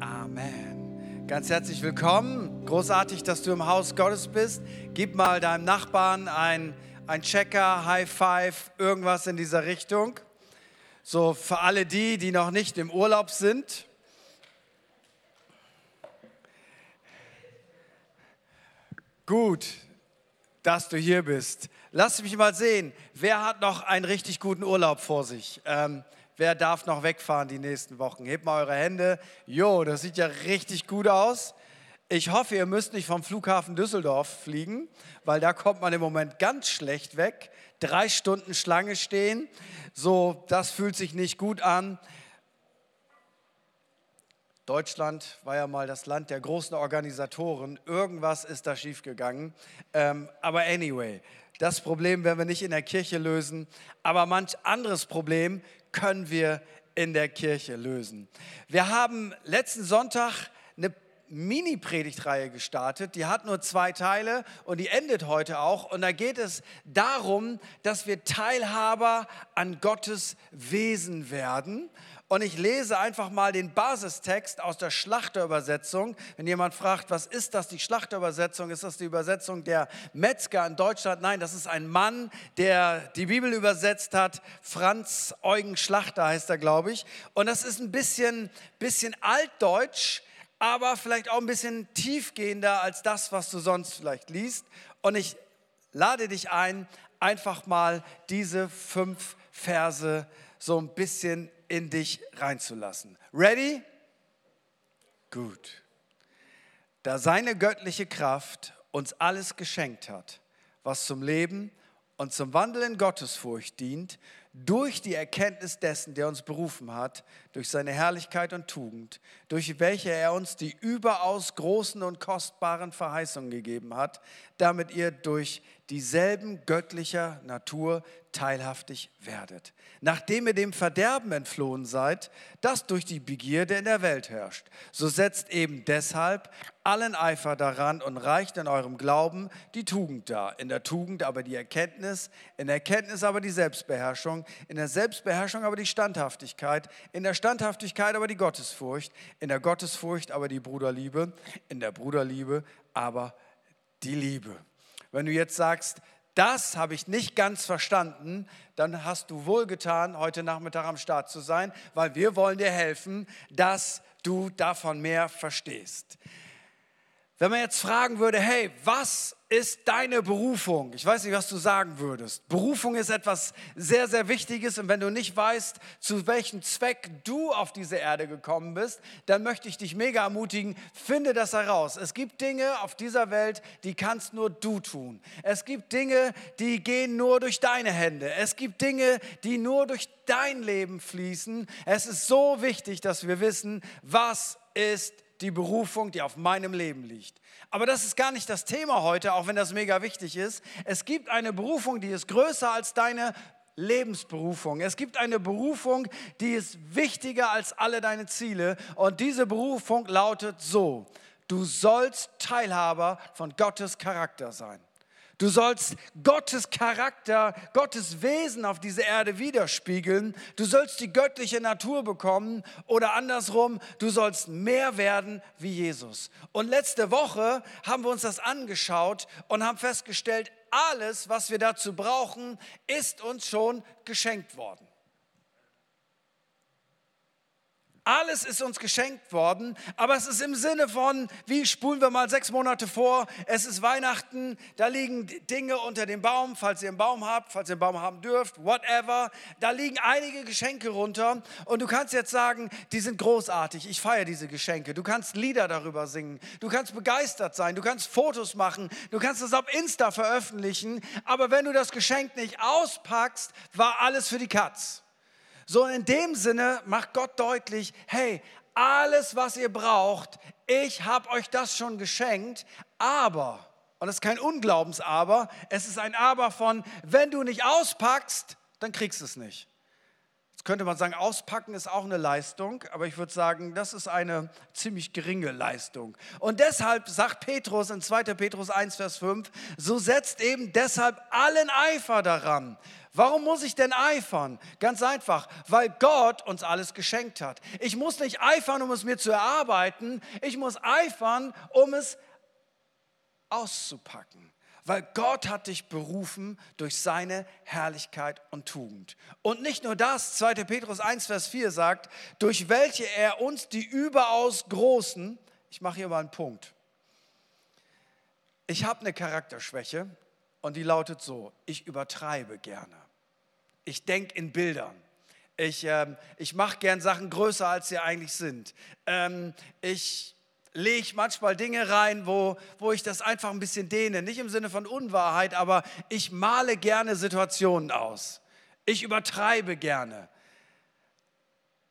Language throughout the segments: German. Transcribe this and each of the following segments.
Amen. Ganz herzlich willkommen. Großartig, dass du im Haus Gottes bist. Gib mal deinem Nachbarn ein, ein Checker, High Five, irgendwas in dieser Richtung. So für alle die, die noch nicht im Urlaub sind. Gut, dass du hier bist. Lass mich mal sehen, wer hat noch einen richtig guten Urlaub vor sich? Ähm, wer darf noch wegfahren die nächsten Wochen? Hebt mal eure Hände. Jo, das sieht ja richtig gut aus. Ich hoffe, ihr müsst nicht vom Flughafen Düsseldorf fliegen, weil da kommt man im Moment ganz schlecht weg. Drei Stunden Schlange stehen, so, das fühlt sich nicht gut an. Deutschland war ja mal das Land der großen Organisatoren. Irgendwas ist da schiefgegangen. Ähm, aber anyway, das Problem werden wir nicht in der Kirche lösen. Aber manch anderes Problem können wir in der Kirche lösen. Wir haben letzten Sonntag eine Mini-Predigtreihe gestartet. Die hat nur zwei Teile und die endet heute auch. Und da geht es darum, dass wir Teilhaber an Gottes Wesen werden. Und ich lese einfach mal den Basistext aus der Schlachterübersetzung. Wenn jemand fragt, was ist das, die Schlachterübersetzung? Ist das die Übersetzung der Metzger in Deutschland? Nein, das ist ein Mann, der die Bibel übersetzt hat. Franz Eugen Schlachter heißt er, glaube ich. Und das ist ein bisschen, bisschen altdeutsch, aber vielleicht auch ein bisschen tiefgehender als das, was du sonst vielleicht liest. Und ich lade dich ein, einfach mal diese fünf Verse so ein bisschen in dich reinzulassen. Ready? Gut. Da seine göttliche Kraft uns alles geschenkt hat, was zum Leben und zum Wandel in Gottesfurcht dient, durch die Erkenntnis dessen, der uns berufen hat, durch seine Herrlichkeit und Tugend, durch welche er uns die überaus großen und kostbaren Verheißungen gegeben hat, damit ihr durch dieselben göttlicher Natur teilhaftig werdet. Nachdem ihr dem Verderben entflohen seid, das durch die Begierde in der Welt herrscht, so setzt eben deshalb allen Eifer daran und reicht in eurem Glauben die Tugend dar. In der Tugend aber die Erkenntnis, in der Erkenntnis aber die Selbstbeherrschung, in der Selbstbeherrschung aber die Standhaftigkeit, in der Standhaftigkeit aber die Gottesfurcht, in der Gottesfurcht aber die Bruderliebe, in der Bruderliebe aber die Liebe. Wenn du jetzt sagst, das habe ich nicht ganz verstanden, dann hast du wohlgetan, heute Nachmittag am Start zu sein, weil wir wollen dir helfen, dass du davon mehr verstehst. Wenn man jetzt fragen würde, hey, was ist deine Berufung? Ich weiß nicht, was du sagen würdest. Berufung ist etwas sehr, sehr Wichtiges und wenn du nicht weißt, zu welchem Zweck du auf diese Erde gekommen bist, dann möchte ich dich mega ermutigen, finde das heraus. Es gibt Dinge auf dieser Welt, die kannst nur du tun. Es gibt Dinge, die gehen nur durch deine Hände. Es gibt Dinge, die nur durch dein Leben fließen. Es ist so wichtig, dass wir wissen, was ist die Berufung, die auf meinem Leben liegt. Aber das ist gar nicht das Thema heute, auch wenn das mega wichtig ist. Es gibt eine Berufung, die ist größer als deine Lebensberufung. Es gibt eine Berufung, die ist wichtiger als alle deine Ziele. Und diese Berufung lautet so, du sollst Teilhaber von Gottes Charakter sein. Du sollst Gottes Charakter, Gottes Wesen auf dieser Erde widerspiegeln. Du sollst die göttliche Natur bekommen oder andersrum, du sollst mehr werden wie Jesus. Und letzte Woche haben wir uns das angeschaut und haben festgestellt, alles, was wir dazu brauchen, ist uns schon geschenkt worden. Alles ist uns geschenkt worden, aber es ist im Sinne von, wie spulen wir mal sechs Monate vor, es ist Weihnachten, da liegen Dinge unter dem Baum, falls ihr einen Baum habt, falls ihr einen Baum haben dürft, whatever, da liegen einige Geschenke runter und du kannst jetzt sagen, die sind großartig, ich feiere diese Geschenke, du kannst Lieder darüber singen, du kannst begeistert sein, du kannst Fotos machen, du kannst es auf Insta veröffentlichen, aber wenn du das Geschenk nicht auspackst, war alles für die Katz. So in dem Sinne macht Gott deutlich, hey, alles, was ihr braucht, ich habe euch das schon geschenkt, aber, und das ist kein Unglaubens-Aber, es ist ein Aber von, wenn du nicht auspackst, dann kriegst du es nicht. Jetzt könnte man sagen, auspacken ist auch eine Leistung, aber ich würde sagen, das ist eine ziemlich geringe Leistung. Und deshalb sagt Petrus in 2. Petrus 1, Vers 5, so setzt eben deshalb allen Eifer daran, Warum muss ich denn eifern? Ganz einfach, weil Gott uns alles geschenkt hat. Ich muss nicht eifern, um es mir zu erarbeiten. Ich muss eifern, um es auszupacken. Weil Gott hat dich berufen durch seine Herrlichkeit und Tugend. Und nicht nur das, 2. Petrus 1, Vers 4 sagt, durch welche er uns die überaus großen, ich mache hier mal einen Punkt. Ich habe eine Charakterschwäche und die lautet so, ich übertreibe gerne. Ich denke in Bildern. Ich, ähm, ich mache gern Sachen größer, als sie eigentlich sind. Ähm, ich lege manchmal Dinge rein, wo, wo ich das einfach ein bisschen dehne. Nicht im Sinne von Unwahrheit, aber ich male gerne Situationen aus. Ich übertreibe gerne.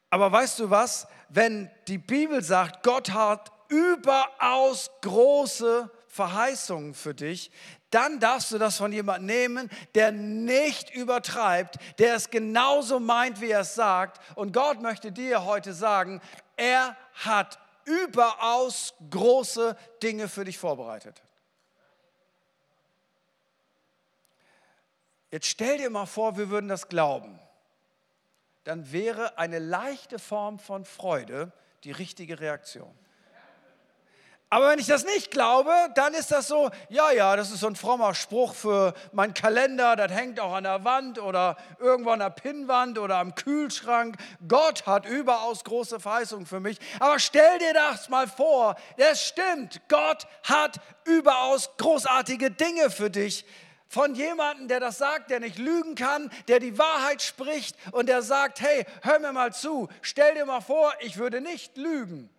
Aber weißt du was? Wenn die Bibel sagt, Gott hat überaus große Verheißungen für dich, dann darfst du das von jemandem nehmen, der nicht übertreibt, der es genauso meint, wie er es sagt. Und Gott möchte dir heute sagen, er hat überaus große Dinge für dich vorbereitet. Jetzt stell dir mal vor, wir würden das glauben. Dann wäre eine leichte Form von Freude die richtige Reaktion. Aber wenn ich das nicht glaube, dann ist das so, ja, ja, das ist so ein frommer Spruch für meinen Kalender, das hängt auch an der Wand oder irgendwo an der Pinnwand oder am Kühlschrank. Gott hat überaus große Verheißungen für mich. Aber stell dir das mal vor, es stimmt, Gott hat überaus großartige Dinge für dich. Von jemandem, der das sagt, der nicht lügen kann, der die Wahrheit spricht und der sagt, hey, hör mir mal zu, stell dir mal vor, ich würde nicht lügen.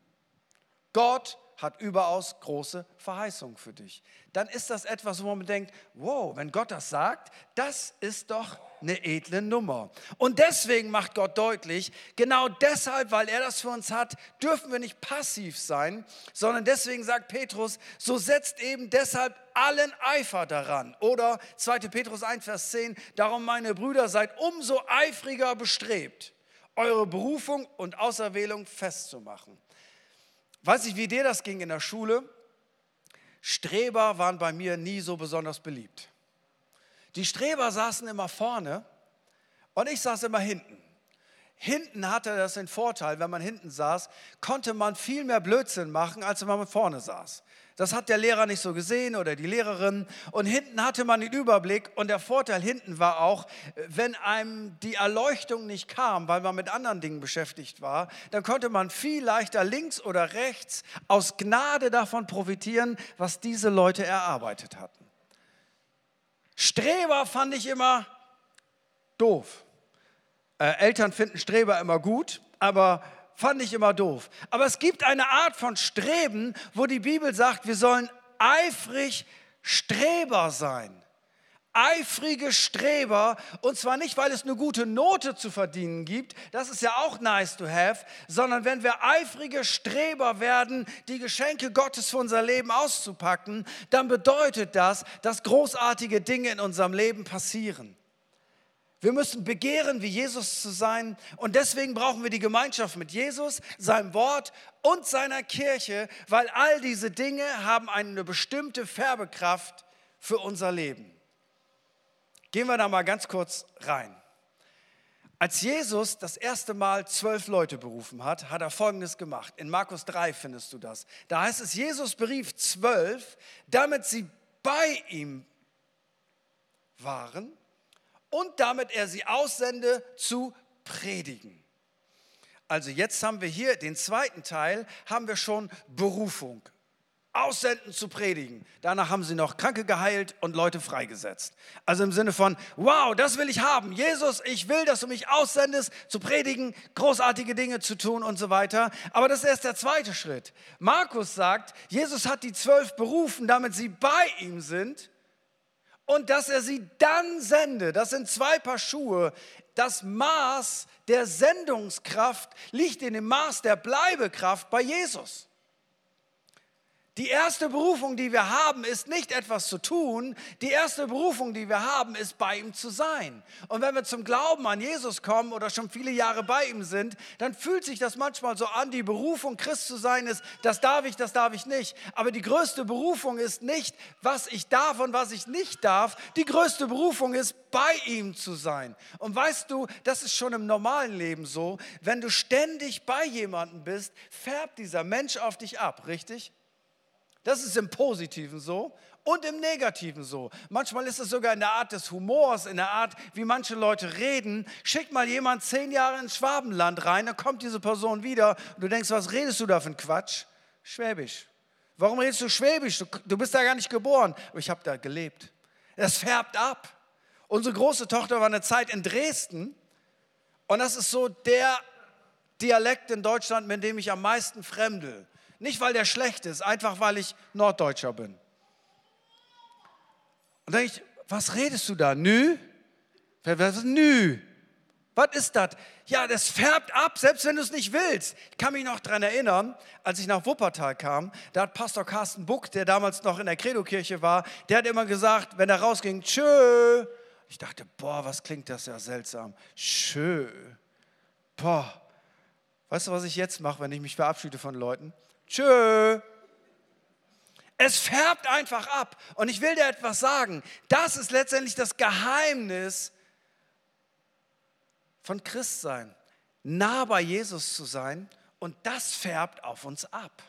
Gott hat überaus große Verheißungen für dich. Dann ist das etwas, wo man denkt, wow, wenn Gott das sagt, das ist doch eine edle Nummer. Und deswegen macht Gott deutlich, genau deshalb, weil er das für uns hat, dürfen wir nicht passiv sein, sondern deswegen sagt Petrus, so setzt eben deshalb allen Eifer daran. Oder 2. Petrus 1, Vers 10, darum meine Brüder, seid umso eifriger bestrebt, eure Berufung und Auserwählung festzumachen. Weiß ich, wie dir das ging in der Schule? Streber waren bei mir nie so besonders beliebt. Die Streber saßen immer vorne und ich saß immer hinten. Hinten hatte das den Vorteil, wenn man hinten saß, konnte man viel mehr Blödsinn machen, als wenn man vorne saß. Das hat der Lehrer nicht so gesehen oder die Lehrerin. Und hinten hatte man den Überblick. Und der Vorteil hinten war auch, wenn einem die Erleuchtung nicht kam, weil man mit anderen Dingen beschäftigt war, dann konnte man viel leichter links oder rechts aus Gnade davon profitieren, was diese Leute erarbeitet hatten. Streber fand ich immer doof. Äh, Eltern finden Streber immer gut, aber fand ich immer doof. Aber es gibt eine Art von Streben, wo die Bibel sagt, wir sollen eifrig Streber sein. Eifrige Streber, und zwar nicht, weil es eine gute Note zu verdienen gibt, das ist ja auch nice to have, sondern wenn wir eifrige Streber werden, die Geschenke Gottes für unser Leben auszupacken, dann bedeutet das, dass großartige Dinge in unserem Leben passieren. Wir müssen begehren, wie Jesus zu sein. Und deswegen brauchen wir die Gemeinschaft mit Jesus, seinem Wort und seiner Kirche, weil all diese Dinge haben eine bestimmte Färbekraft für unser Leben. Gehen wir da mal ganz kurz rein. Als Jesus das erste Mal zwölf Leute berufen hat, hat er Folgendes gemacht. In Markus 3 findest du das. Da heißt es, Jesus berief zwölf, damit sie bei ihm waren und damit er sie aussende zu predigen. Also jetzt haben wir hier den zweiten Teil, haben wir schon Berufung. Aussenden zu predigen. Danach haben sie noch Kranke geheilt und Leute freigesetzt. Also im Sinne von, wow, das will ich haben. Jesus, ich will, dass du mich aussendest, zu predigen, großartige Dinge zu tun und so weiter. Aber das ist erst der zweite Schritt. Markus sagt, Jesus hat die zwölf berufen, damit sie bei ihm sind und dass er sie dann sende. Das sind zwei Paar Schuhe. Das Maß der Sendungskraft liegt in dem Maß der Bleibekraft bei Jesus. Die erste Berufung, die wir haben, ist nicht etwas zu tun. Die erste Berufung, die wir haben, ist bei ihm zu sein. Und wenn wir zum Glauben an Jesus kommen oder schon viele Jahre bei ihm sind, dann fühlt sich das manchmal so an, die Berufung Christ zu sein ist, das darf ich, das darf ich nicht. Aber die größte Berufung ist nicht, was ich darf und was ich nicht darf. Die größte Berufung ist, bei ihm zu sein. Und weißt du, das ist schon im normalen Leben so. Wenn du ständig bei jemandem bist, färbt dieser Mensch auf dich ab, richtig? Das ist im Positiven so und im Negativen so. Manchmal ist es sogar in der Art des Humors, in der Art, wie manche Leute reden. Schick mal jemand zehn Jahre ins Schwabenland rein, dann kommt diese Person wieder und du denkst, was redest du da für ein Quatsch? Schwäbisch. Warum redest du Schwäbisch? Du, du bist da gar nicht geboren. Aber ich habe da gelebt. Es färbt ab. Unsere große Tochter war eine Zeit in Dresden und das ist so der Dialekt in Deutschland, mit dem ich am meisten fremdel. Nicht, weil der schlecht ist, einfach weil ich Norddeutscher bin. Und dann denke ich, was redest du da? Nü? Was ist nü? Was ist das? Ja, das färbt ab, selbst wenn du es nicht willst. Ich kann mich noch daran erinnern, als ich nach Wuppertal kam, da hat Pastor Carsten Buck, der damals noch in der Credo-Kirche war, der hat immer gesagt, wenn er rausging, tschö. Ich dachte, boah, was klingt das ja seltsam. Tschö. Boah. Weißt du, was ich jetzt mache, wenn ich mich verabschiede von Leuten? Tschö. Es färbt einfach ab. Und ich will dir etwas sagen. Das ist letztendlich das Geheimnis von Christsein. Nah bei Jesus zu sein. Und das färbt auf uns ab.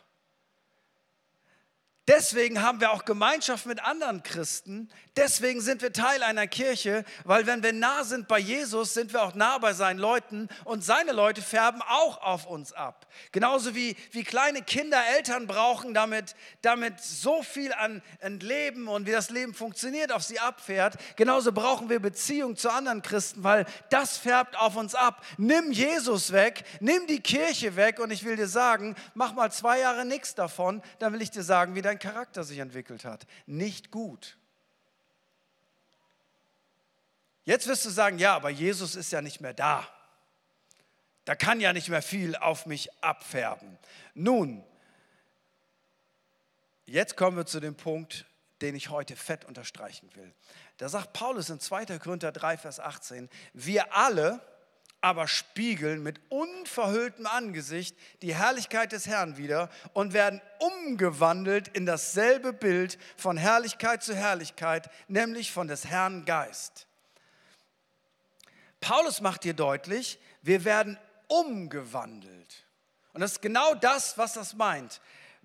Deswegen haben wir auch Gemeinschaft mit anderen Christen. Deswegen sind wir Teil einer Kirche, weil wenn wir nah sind bei Jesus, sind wir auch nah bei seinen Leuten und seine Leute färben auch auf uns ab. Genauso wie, wie kleine Kinder Eltern brauchen, damit, damit so viel an, an Leben und wie das Leben funktioniert auf sie abfährt. Genauso brauchen wir Beziehung zu anderen Christen, weil das färbt auf uns ab. Nimm Jesus weg, nimm die Kirche weg und ich will dir sagen, mach mal zwei Jahre nichts davon, dann will ich dir sagen, wie dein dein Charakter sich entwickelt hat. Nicht gut. Jetzt wirst du sagen, ja, aber Jesus ist ja nicht mehr da. Da kann ja nicht mehr viel auf mich abfärben. Nun, jetzt kommen wir zu dem Punkt, den ich heute fett unterstreichen will. Da sagt Paulus in 2. Korinther 3, Vers 18, wir alle, aber spiegeln mit unverhülltem Angesicht die Herrlichkeit des Herrn wieder und werden umgewandelt in dasselbe Bild von Herrlichkeit zu Herrlichkeit, nämlich von des Herrn Geist. Paulus macht hier deutlich, wir werden umgewandelt. Und das ist genau das, was das meint.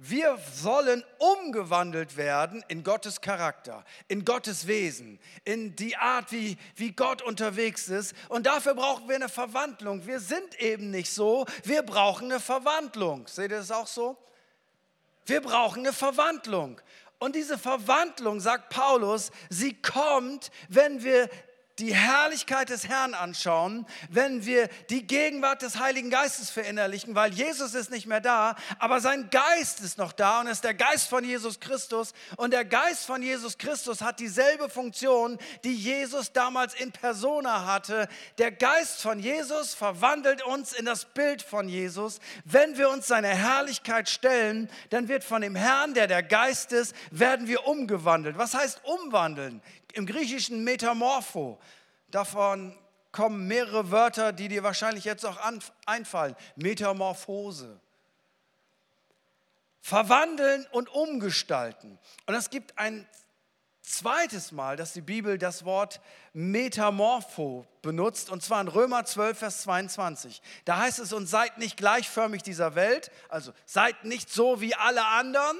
Wir sollen umgewandelt werden in Gottes Charakter, in Gottes Wesen, in die Art, wie, wie Gott unterwegs ist. Und dafür brauchen wir eine Verwandlung. Wir sind eben nicht so, wir brauchen eine Verwandlung. Seht ihr das auch so? Wir brauchen eine Verwandlung. Und diese Verwandlung, sagt Paulus, sie kommt, wenn wir die Herrlichkeit des Herrn anschauen, wenn wir die Gegenwart des Heiligen Geistes verinnerlichen, weil Jesus ist nicht mehr da, aber sein Geist ist noch da und ist der Geist von Jesus Christus. Und der Geist von Jesus Christus hat dieselbe Funktion, die Jesus damals in Persona hatte. Der Geist von Jesus verwandelt uns in das Bild von Jesus. Wenn wir uns seine Herrlichkeit stellen, dann wird von dem Herrn, der der Geist ist, werden wir umgewandelt. Was heißt umwandeln? Im Griechischen Metamorpho. Davon kommen mehrere Wörter, die dir wahrscheinlich jetzt auch einfallen. Metamorphose. Verwandeln und umgestalten. Und es gibt ein zweites Mal, dass die Bibel das Wort Metamorpho benutzt, und zwar in Römer 12, Vers 22. Da heißt es, und seid nicht gleichförmig dieser Welt, also seid nicht so wie alle anderen,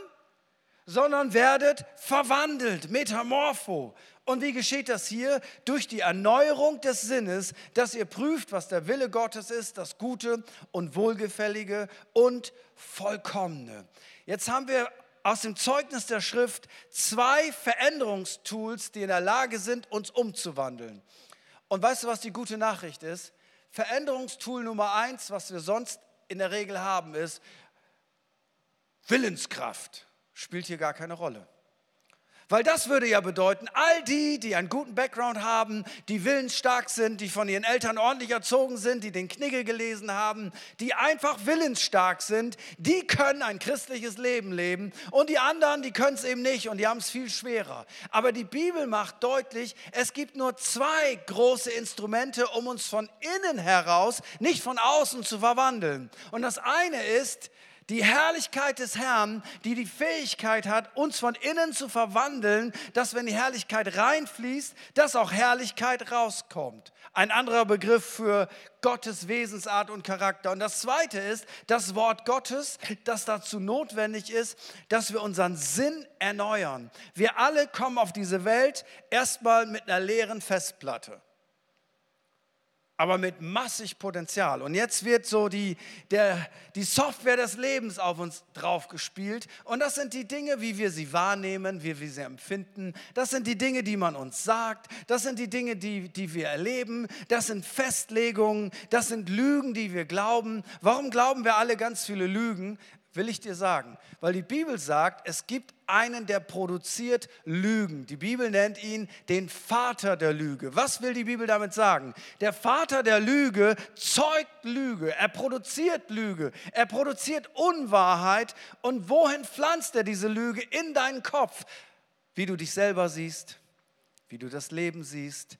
sondern werdet verwandelt, Metamorpho. Und wie geschieht das hier? Durch die Erneuerung des Sinnes, dass ihr prüft, was der Wille Gottes ist, das Gute und Wohlgefällige und Vollkommene. Jetzt haben wir aus dem Zeugnis der Schrift zwei Veränderungstools, die in der Lage sind, uns umzuwandeln. Und weißt du, was die gute Nachricht ist? Veränderungstool Nummer eins, was wir sonst in der Regel haben, ist Willenskraft. Spielt hier gar keine Rolle. Weil das würde ja bedeuten, all die, die einen guten Background haben, die willensstark sind, die von ihren Eltern ordentlich erzogen sind, die den Knigge gelesen haben, die einfach willensstark sind, die können ein christliches Leben leben. Und die anderen, die können es eben nicht und die haben es viel schwerer. Aber die Bibel macht deutlich, es gibt nur zwei große Instrumente, um uns von innen heraus, nicht von außen zu verwandeln. Und das eine ist, die Herrlichkeit des Herrn, die die Fähigkeit hat, uns von innen zu verwandeln, dass wenn die Herrlichkeit reinfließt, dass auch Herrlichkeit rauskommt. Ein anderer Begriff für Gottes Wesensart und Charakter. Und das Zweite ist das Wort Gottes, das dazu notwendig ist, dass wir unseren Sinn erneuern. Wir alle kommen auf diese Welt erstmal mit einer leeren Festplatte aber mit massig Potenzial. Und jetzt wird so die, der, die Software des Lebens auf uns draufgespielt. Und das sind die Dinge, wie wir sie wahrnehmen, wie wir sie empfinden. Das sind die Dinge, die man uns sagt. Das sind die Dinge, die, die wir erleben. Das sind Festlegungen. Das sind Lügen, die wir glauben. Warum glauben wir alle ganz viele Lügen? Will ich dir sagen, weil die Bibel sagt, es gibt einen, der produziert Lügen. Die Bibel nennt ihn den Vater der Lüge. Was will die Bibel damit sagen? Der Vater der Lüge zeugt Lüge, er produziert Lüge, er produziert Unwahrheit. Und wohin pflanzt er diese Lüge? In deinen Kopf, wie du dich selber siehst, wie du das Leben siehst,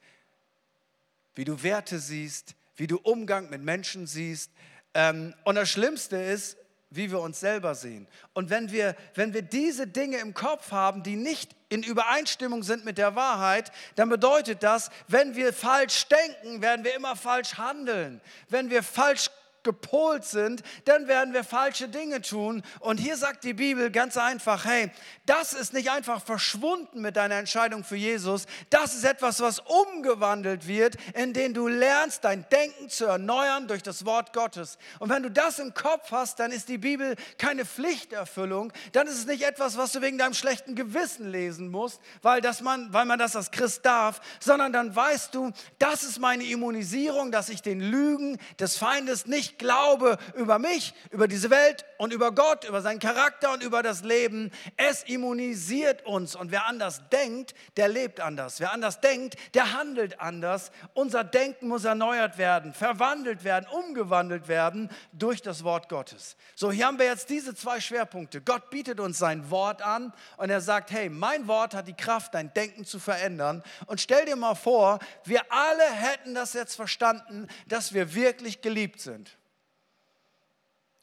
wie du Werte siehst, wie du Umgang mit Menschen siehst. Ähm, und das Schlimmste ist, wie wir uns selber sehen. Und wenn wir, wenn wir diese Dinge im Kopf haben, die nicht in Übereinstimmung sind mit der Wahrheit, dann bedeutet das, wenn wir falsch denken, werden wir immer falsch handeln. Wenn wir falsch gepolt sind, dann werden wir falsche Dinge tun. Und hier sagt die Bibel ganz einfach, hey, das ist nicht einfach verschwunden mit deiner Entscheidung für Jesus, das ist etwas, was umgewandelt wird, in dem du lernst, dein Denken zu erneuern durch das Wort Gottes. Und wenn du das im Kopf hast, dann ist die Bibel keine Pflichterfüllung, dann ist es nicht etwas, was du wegen deinem schlechten Gewissen lesen musst, weil, das man, weil man das als Christ darf, sondern dann weißt du, das ist meine Immunisierung, dass ich den Lügen des Feindes nicht glaube über mich, über diese Welt und über Gott, über seinen Charakter und über das Leben, es immunisiert uns. Und wer anders denkt, der lebt anders. Wer anders denkt, der handelt anders. Unser Denken muss erneuert werden, verwandelt werden, umgewandelt werden durch das Wort Gottes. So, hier haben wir jetzt diese zwei Schwerpunkte. Gott bietet uns sein Wort an und er sagt, hey, mein Wort hat die Kraft, dein Denken zu verändern. Und stell dir mal vor, wir alle hätten das jetzt verstanden, dass wir wirklich geliebt sind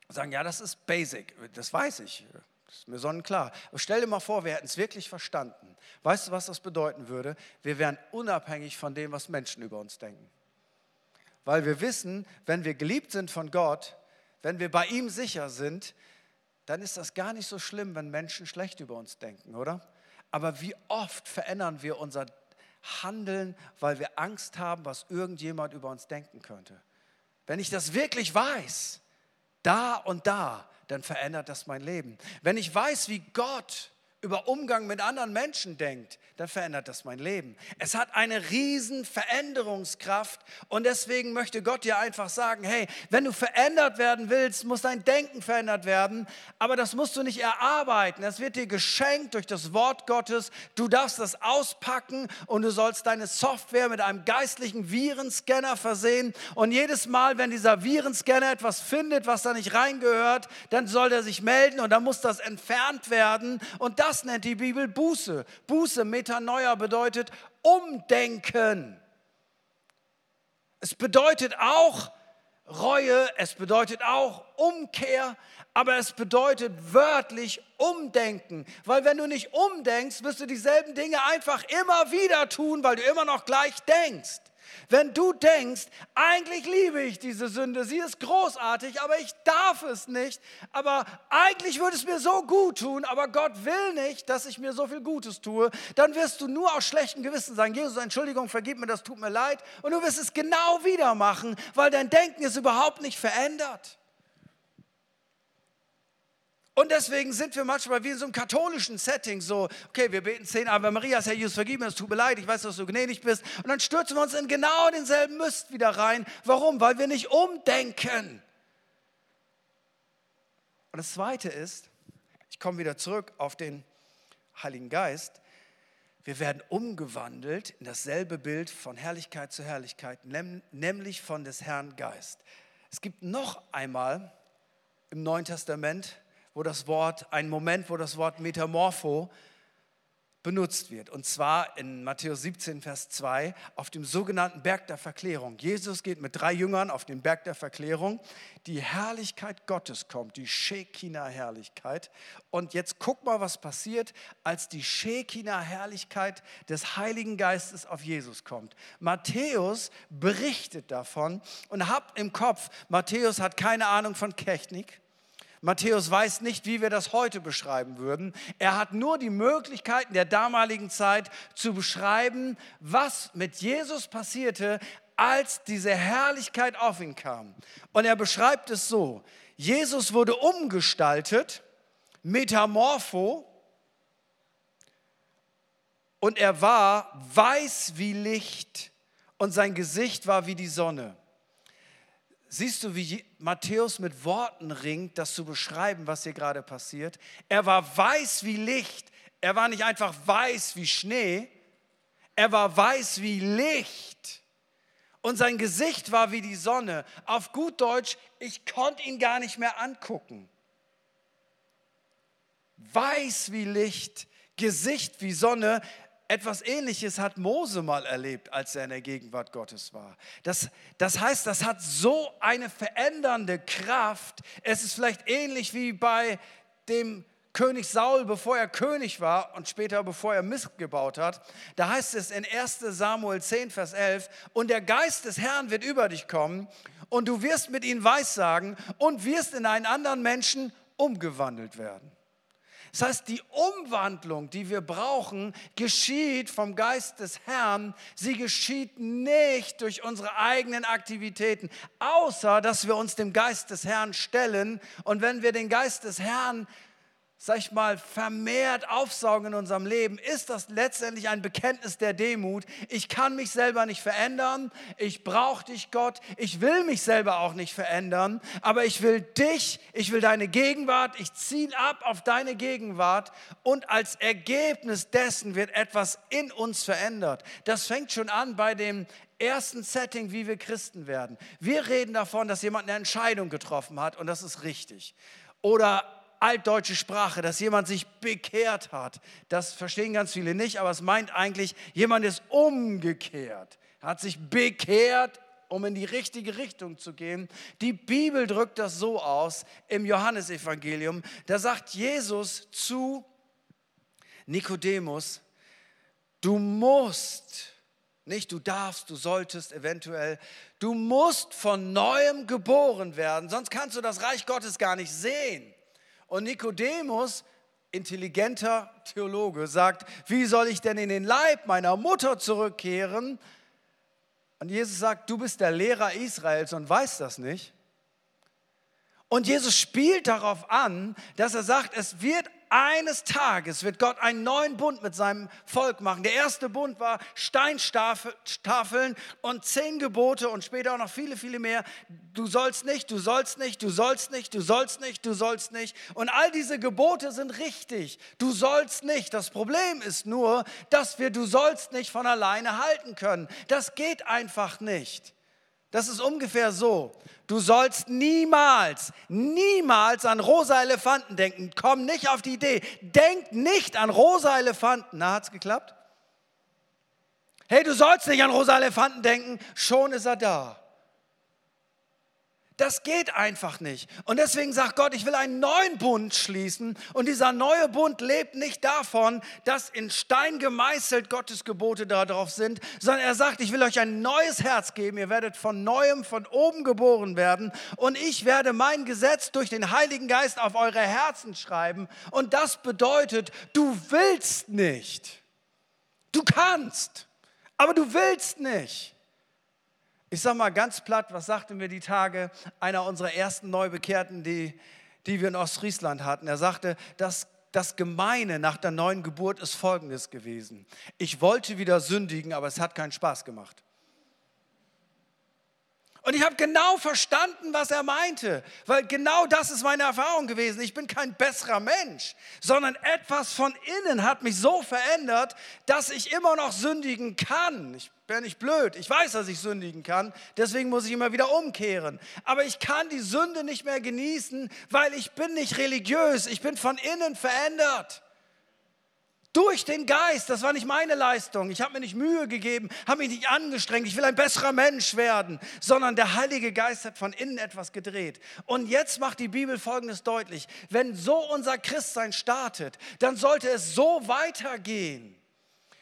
sagen, ja, das ist basic, das weiß ich, das ist mir sonnenklar. Aber stell dir mal vor, wir hätten es wirklich verstanden. Weißt du, was das bedeuten würde? Wir wären unabhängig von dem, was Menschen über uns denken. Weil wir wissen, wenn wir geliebt sind von Gott, wenn wir bei ihm sicher sind, dann ist das gar nicht so schlimm, wenn Menschen schlecht über uns denken, oder? Aber wie oft verändern wir unser Handeln, weil wir Angst haben, was irgendjemand über uns denken könnte? Wenn ich das wirklich weiß, da und da, dann verändert das mein Leben. Wenn ich weiß, wie Gott über Umgang mit anderen Menschen denkt, dann verändert das mein Leben. Es hat eine riesen Veränderungskraft und deswegen möchte Gott dir einfach sagen, hey, wenn du verändert werden willst, muss dein Denken verändert werden, aber das musst du nicht erarbeiten. Es wird dir geschenkt durch das Wort Gottes. Du darfst das auspacken und du sollst deine Software mit einem geistlichen Virenscanner versehen und jedes Mal, wenn dieser Virenscanner etwas findet, was da nicht reingehört, dann soll er sich melden und dann muss das entfernt werden und das nennt die Bibel Buße. Buße, Metanoia bedeutet Umdenken. Es bedeutet auch Reue, es bedeutet auch Umkehr, aber es bedeutet wörtlich Umdenken. Weil wenn du nicht umdenkst, wirst du dieselben Dinge einfach immer wieder tun, weil du immer noch gleich denkst. Wenn du denkst, eigentlich liebe ich diese Sünde, sie ist großartig, aber ich darf es nicht, aber eigentlich würde es mir so gut tun, aber Gott will nicht, dass ich mir so viel Gutes tue, dann wirst du nur aus schlechtem Gewissen sagen, Jesus, Entschuldigung, vergib mir, das tut mir leid, und du wirst es genau wieder machen, weil dein Denken ist überhaupt nicht verändert. Und deswegen sind wir manchmal wie in so einem katholischen Setting so, okay, wir beten zehn Ave Marias, Herr Jesus, vergib mir, es tut mir leid, ich weiß, dass du gnädig bist. Und dann stürzen wir uns in genau denselben Mist wieder rein. Warum? Weil wir nicht umdenken. Und das Zweite ist, ich komme wieder zurück auf den Heiligen Geist, wir werden umgewandelt in dasselbe Bild von Herrlichkeit zu Herrlichkeit, nämlich von des Herrn Geist. Es gibt noch einmal im Neuen Testament, wo das Wort, ein Moment, wo das Wort Metamorpho benutzt wird. Und zwar in Matthäus 17, Vers 2 auf dem sogenannten Berg der Verklärung. Jesus geht mit drei Jüngern auf den Berg der Verklärung. Die Herrlichkeit Gottes kommt, die Shekinah-Herrlichkeit. Und jetzt guck mal, was passiert, als die Shekinah-Herrlichkeit des Heiligen Geistes auf Jesus kommt. Matthäus berichtet davon und habt im Kopf, Matthäus hat keine Ahnung von Technik. Matthäus weiß nicht, wie wir das heute beschreiben würden. Er hat nur die Möglichkeiten der damaligen Zeit zu beschreiben, was mit Jesus passierte, als diese Herrlichkeit auf ihn kam. Und er beschreibt es so, Jesus wurde umgestaltet, metamorpho, und er war weiß wie Licht und sein Gesicht war wie die Sonne. Siehst du, wie Matthäus mit Worten ringt, das zu beschreiben, was hier gerade passiert? Er war weiß wie Licht. Er war nicht einfach weiß wie Schnee. Er war weiß wie Licht. Und sein Gesicht war wie die Sonne. Auf gut Deutsch, ich konnte ihn gar nicht mehr angucken. Weiß wie Licht, Gesicht wie Sonne. Etwas Ähnliches hat Mose mal erlebt, als er in der Gegenwart Gottes war. Das, das heißt, das hat so eine verändernde Kraft. Es ist vielleicht ähnlich wie bei dem König Saul, bevor er König war und später bevor er Mist gebaut hat. Da heißt es in 1 Samuel 10, Vers 11, und der Geist des Herrn wird über dich kommen und du wirst mit ihm weissagen und wirst in einen anderen Menschen umgewandelt werden. Das heißt, die Umwandlung, die wir brauchen, geschieht vom Geist des Herrn. Sie geschieht nicht durch unsere eigenen Aktivitäten, außer dass wir uns dem Geist des Herrn stellen. Und wenn wir den Geist des Herrn sag ich mal, vermehrt aufsaugen in unserem Leben, ist das letztendlich ein Bekenntnis der Demut. Ich kann mich selber nicht verändern. Ich brauche dich, Gott. Ich will mich selber auch nicht verändern. Aber ich will dich. Ich will deine Gegenwart. Ich ziehe ab auf deine Gegenwart. Und als Ergebnis dessen wird etwas in uns verändert. Das fängt schon an bei dem ersten Setting, wie wir Christen werden. Wir reden davon, dass jemand eine Entscheidung getroffen hat und das ist richtig. Oder altdeutsche Sprache, dass jemand sich bekehrt hat. Das verstehen ganz viele nicht, aber es meint eigentlich, jemand ist umgekehrt, hat sich bekehrt, um in die richtige Richtung zu gehen. Die Bibel drückt das so aus im Johannesevangelium. Da sagt Jesus zu Nikodemus, du musst, nicht du darfst, du solltest eventuell, du musst von neuem geboren werden, sonst kannst du das Reich Gottes gar nicht sehen. Und Nikodemus, intelligenter Theologe, sagt, wie soll ich denn in den Leib meiner Mutter zurückkehren? Und Jesus sagt, du bist der Lehrer Israels und weißt das nicht. Und Jesus spielt darauf an, dass er sagt, es wird eines Tages wird Gott einen neuen Bund mit seinem Volk machen. Der erste Bund war Steintafeln und zehn Gebote und später auch noch viele, viele mehr. Du sollst nicht, du sollst nicht, du sollst nicht, du sollst nicht, du sollst nicht. Und all diese Gebote sind richtig. Du sollst nicht. Das Problem ist nur, dass wir du sollst nicht von alleine halten können. Das geht einfach nicht. Das ist ungefähr so. Du sollst niemals, niemals an rosa Elefanten denken. Komm nicht auf die Idee. Denk nicht an rosa Elefanten. Na, hat's geklappt? Hey, du sollst nicht an rosa Elefanten denken. Schon ist er da. Das geht einfach nicht. Und deswegen sagt Gott, ich will einen neuen Bund schließen. Und dieser neue Bund lebt nicht davon, dass in Stein gemeißelt Gottes Gebote darauf sind, sondern er sagt, ich will euch ein neues Herz geben. Ihr werdet von neuem, von oben geboren werden. Und ich werde mein Gesetz durch den Heiligen Geist auf eure Herzen schreiben. Und das bedeutet, du willst nicht. Du kannst, aber du willst nicht. Ich sage mal ganz platt, was sagte mir die Tage einer unserer ersten Neubekehrten, die, die wir in Ostfriesland hatten? Er sagte, das, das Gemeine nach der neuen Geburt ist Folgendes gewesen. Ich wollte wieder sündigen, aber es hat keinen Spaß gemacht. Und ich habe genau verstanden, was er meinte, weil genau das ist meine Erfahrung gewesen. Ich bin kein besserer Mensch, sondern etwas von innen hat mich so verändert, dass ich immer noch sündigen kann. Ich bin nicht blöd, ich weiß, dass ich sündigen kann, deswegen muss ich immer wieder umkehren. Aber ich kann die Sünde nicht mehr genießen, weil ich bin nicht religiös, ich bin von innen verändert. Durch den Geist, das war nicht meine Leistung. Ich habe mir nicht Mühe gegeben, habe mich nicht angestrengt, ich will ein besserer Mensch werden, sondern der Heilige Geist hat von innen etwas gedreht. Und jetzt macht die Bibel Folgendes deutlich. Wenn so unser Christsein startet, dann sollte es so weitergehen.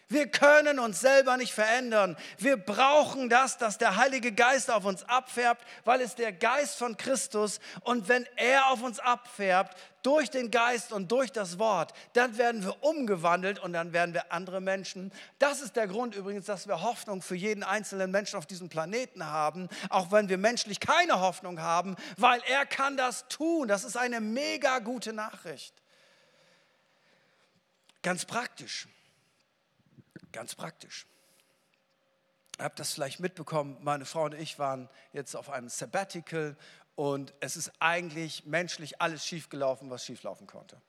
Wir können uns selber nicht verändern. Wir brauchen das, dass der Heilige Geist auf uns abfärbt, weil es der Geist von Christus und wenn er auf uns abfärbt, durch den Geist und durch das Wort, dann werden wir umgewandelt und dann werden wir andere Menschen. Das ist der Grund übrigens, dass wir Hoffnung für jeden einzelnen Menschen auf diesem Planeten haben, auch wenn wir menschlich keine Hoffnung haben, weil er kann das tun. Das ist eine mega gute Nachricht. Ganz praktisch. Ganz praktisch. Ihr habt das vielleicht mitbekommen, meine Frau und ich waren jetzt auf einem Sabbatical und es ist eigentlich menschlich alles schiefgelaufen, was schieflaufen konnte.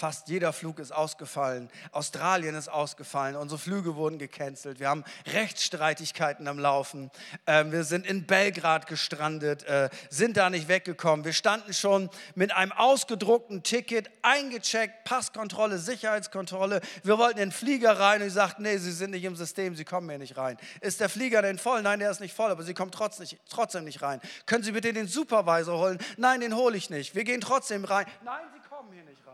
Fast jeder Flug ist ausgefallen. Australien ist ausgefallen. Unsere Flüge wurden gecancelt. Wir haben Rechtsstreitigkeiten am Laufen. Ähm, wir sind in Belgrad gestrandet, äh, sind da nicht weggekommen. Wir standen schon mit einem ausgedruckten Ticket eingecheckt, Passkontrolle, Sicherheitskontrolle. Wir wollten in den Flieger rein und sie sagten, nee, Sie sind nicht im System, Sie kommen hier nicht rein. Ist der Flieger denn voll? Nein, der ist nicht voll, aber Sie kommen trotzdem nicht, trotzdem nicht rein. Können Sie bitte den Supervisor holen? Nein, den hole ich nicht. Wir gehen trotzdem rein. Nein, Sie kommen hier nicht rein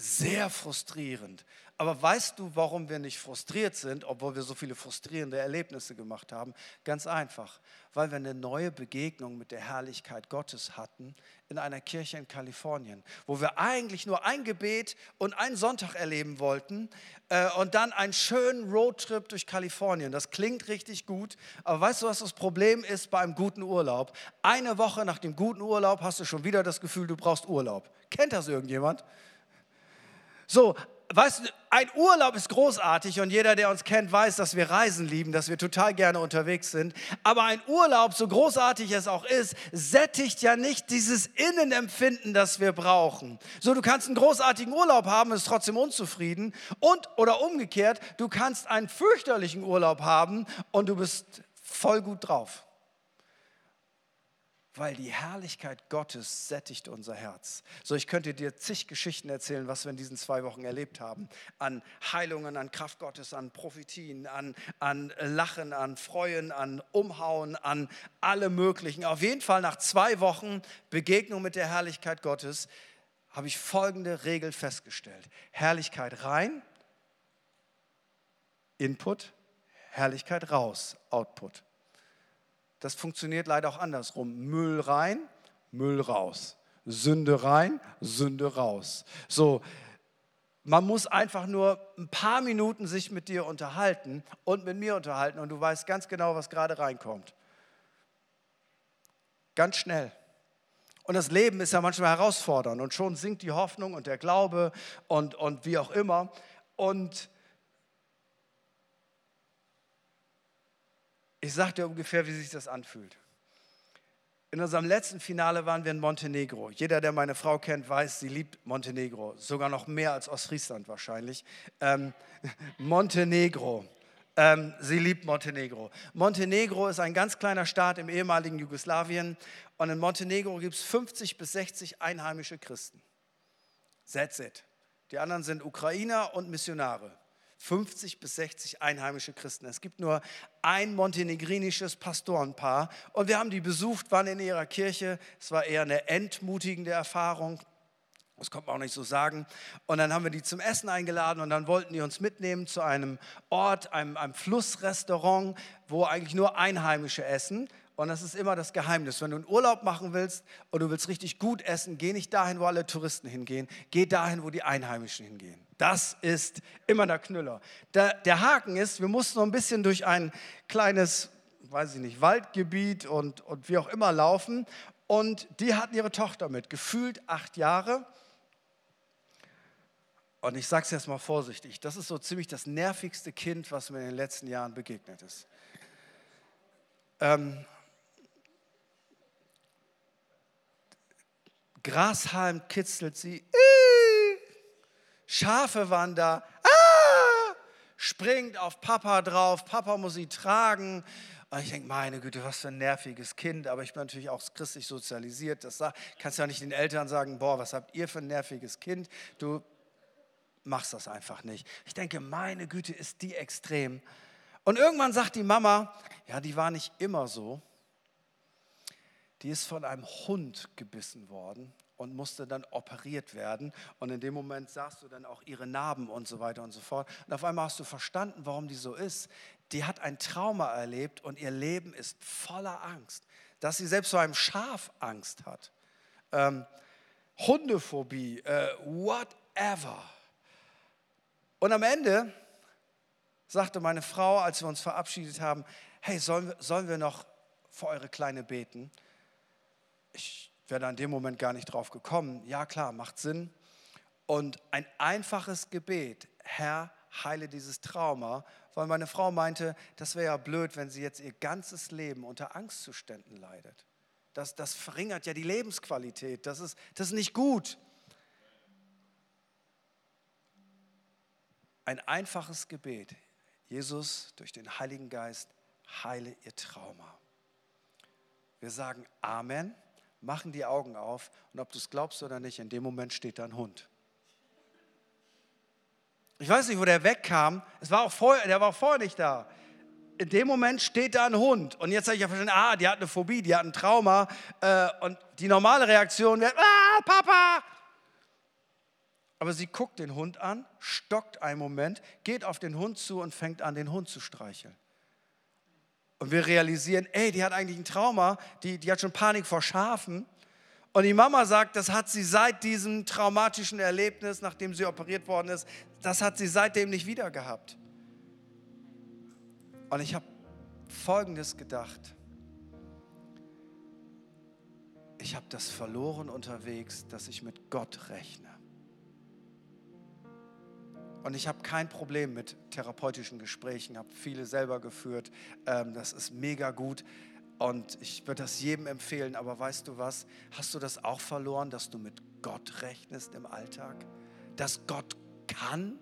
sehr frustrierend. Aber weißt du, warum wir nicht frustriert sind, obwohl wir so viele frustrierende Erlebnisse gemacht haben? Ganz einfach, weil wir eine neue Begegnung mit der Herrlichkeit Gottes hatten in einer Kirche in Kalifornien, wo wir eigentlich nur ein Gebet und einen Sonntag erleben wollten äh, und dann einen schönen Roadtrip durch Kalifornien. Das klingt richtig gut, aber weißt du, was das Problem ist bei einem guten Urlaub? Eine Woche nach dem guten Urlaub hast du schon wieder das Gefühl, du brauchst Urlaub. Kennt das irgendjemand? So, weißt du, ein Urlaub ist großartig und jeder, der uns kennt, weiß, dass wir Reisen lieben, dass wir total gerne unterwegs sind. Aber ein Urlaub, so großartig es auch ist, sättigt ja nicht dieses Innenempfinden, das wir brauchen. So, du kannst einen großartigen Urlaub haben, ist trotzdem unzufrieden. Und, oder umgekehrt, du kannst einen fürchterlichen Urlaub haben und du bist voll gut drauf weil die Herrlichkeit Gottes sättigt unser Herz. So, ich könnte dir zig Geschichten erzählen, was wir in diesen zwei Wochen erlebt haben. An Heilungen, an Kraft Gottes, an Prophetien, an, an Lachen, an Freuen, an Umhauen, an alle möglichen. Auf jeden Fall nach zwei Wochen Begegnung mit der Herrlichkeit Gottes habe ich folgende Regel festgestellt. Herrlichkeit rein, Input, Herrlichkeit raus, Output. Das funktioniert leider auch andersrum. Müll rein, Müll raus. Sünde rein, Sünde raus. So, man muss einfach nur ein paar Minuten sich mit dir unterhalten und mit mir unterhalten und du weißt ganz genau, was gerade reinkommt. Ganz schnell. Und das Leben ist ja manchmal herausfordernd und schon sinkt die Hoffnung und der Glaube und, und wie auch immer. Und Ich sage dir ungefähr, wie sich das anfühlt. In unserem letzten Finale waren wir in Montenegro. Jeder, der meine Frau kennt, weiß, sie liebt Montenegro. Sogar noch mehr als Ostfriesland wahrscheinlich. Ähm, Montenegro. Ähm, sie liebt Montenegro. Montenegro ist ein ganz kleiner Staat im ehemaligen Jugoslawien. Und in Montenegro gibt es 50 bis 60 einheimische Christen. That's it. Die anderen sind Ukrainer und Missionare. 50 bis 60 einheimische Christen. Es gibt nur ein montenegrinisches Pastorenpaar und wir haben die besucht, waren in ihrer Kirche. Es war eher eine entmutigende Erfahrung. Das kommt man auch nicht so sagen. Und dann haben wir die zum Essen eingeladen und dann wollten die uns mitnehmen zu einem Ort, einem, einem Flussrestaurant, wo eigentlich nur Einheimische essen. Und das ist immer das Geheimnis. Wenn du einen Urlaub machen willst und du willst richtig gut essen, geh nicht dahin, wo alle Touristen hingehen. Geh dahin, wo die Einheimischen hingehen. Das ist immer der Knüller. Der, der Haken ist, wir mussten noch ein bisschen durch ein kleines, weiß ich nicht, Waldgebiet und, und wie auch immer laufen. Und die hatten ihre Tochter mit, gefühlt acht Jahre. Und ich sage es jetzt mal vorsichtig, das ist so ziemlich das nervigste Kind, was mir in den letzten Jahren begegnet ist. Ähm, Grashalm kitzelt sie. Schafe waren da. Ah! Springt auf Papa drauf. Papa muss sie tragen. Und ich denke, meine Güte, was für ein nerviges Kind. Aber ich bin natürlich auch christlich sozialisiert. Das kannst ja nicht den Eltern sagen, boah, was habt ihr für ein nerviges Kind? Du machst das einfach nicht. Ich denke, meine Güte, ist die extrem. Und irgendwann sagt die Mama, ja, die war nicht immer so. Die ist von einem Hund gebissen worden und musste dann operiert werden. Und in dem Moment sahst du dann auch ihre Narben und so weiter und so fort. Und auf einmal hast du verstanden, warum die so ist. Die hat ein Trauma erlebt und ihr Leben ist voller Angst. Dass sie selbst vor einem Schaf Angst hat. Ähm, Hundephobie, äh, whatever. Und am Ende sagte meine Frau, als wir uns verabschiedet haben, hey, sollen sollen wir noch für eure Kleine beten? Ich wäre da in dem Moment gar nicht drauf gekommen. Ja klar, macht Sinn. Und ein einfaches Gebet, Herr, heile dieses Trauma, weil meine Frau meinte, das wäre ja blöd, wenn sie jetzt ihr ganzes Leben unter Angstzuständen leidet. Das, das verringert ja die Lebensqualität, das ist, das ist nicht gut. Ein einfaches Gebet. Jesus, durch den Heiligen Geist, heile ihr Trauma. Wir sagen Amen, machen die Augen auf und ob du es glaubst oder nicht, in dem Moment steht da ein Hund. Ich weiß nicht, wo der wegkam. Es war auch vorher, der war auch vorher nicht da. In dem Moment steht da ein Hund. Und jetzt habe ich ja verstanden, ah, die hat eine Phobie, die hat ein Trauma. Äh, und die normale Reaktion wäre, ah, Papa, aber sie guckt den Hund an, stockt einen Moment, geht auf den Hund zu und fängt an, den Hund zu streicheln. Und wir realisieren, ey, die hat eigentlich ein Trauma, die, die hat schon Panik vor Schafen. Und die Mama sagt, das hat sie seit diesem traumatischen Erlebnis, nachdem sie operiert worden ist, das hat sie seitdem nicht wieder gehabt. Und ich habe Folgendes gedacht. Ich habe das verloren unterwegs, dass ich mit Gott rechne. Und ich habe kein Problem mit therapeutischen Gesprächen, habe viele selber geführt. Ähm, das ist mega gut und ich würde das jedem empfehlen. Aber weißt du was? Hast du das auch verloren, dass du mit Gott rechnest im Alltag? Dass Gott kann?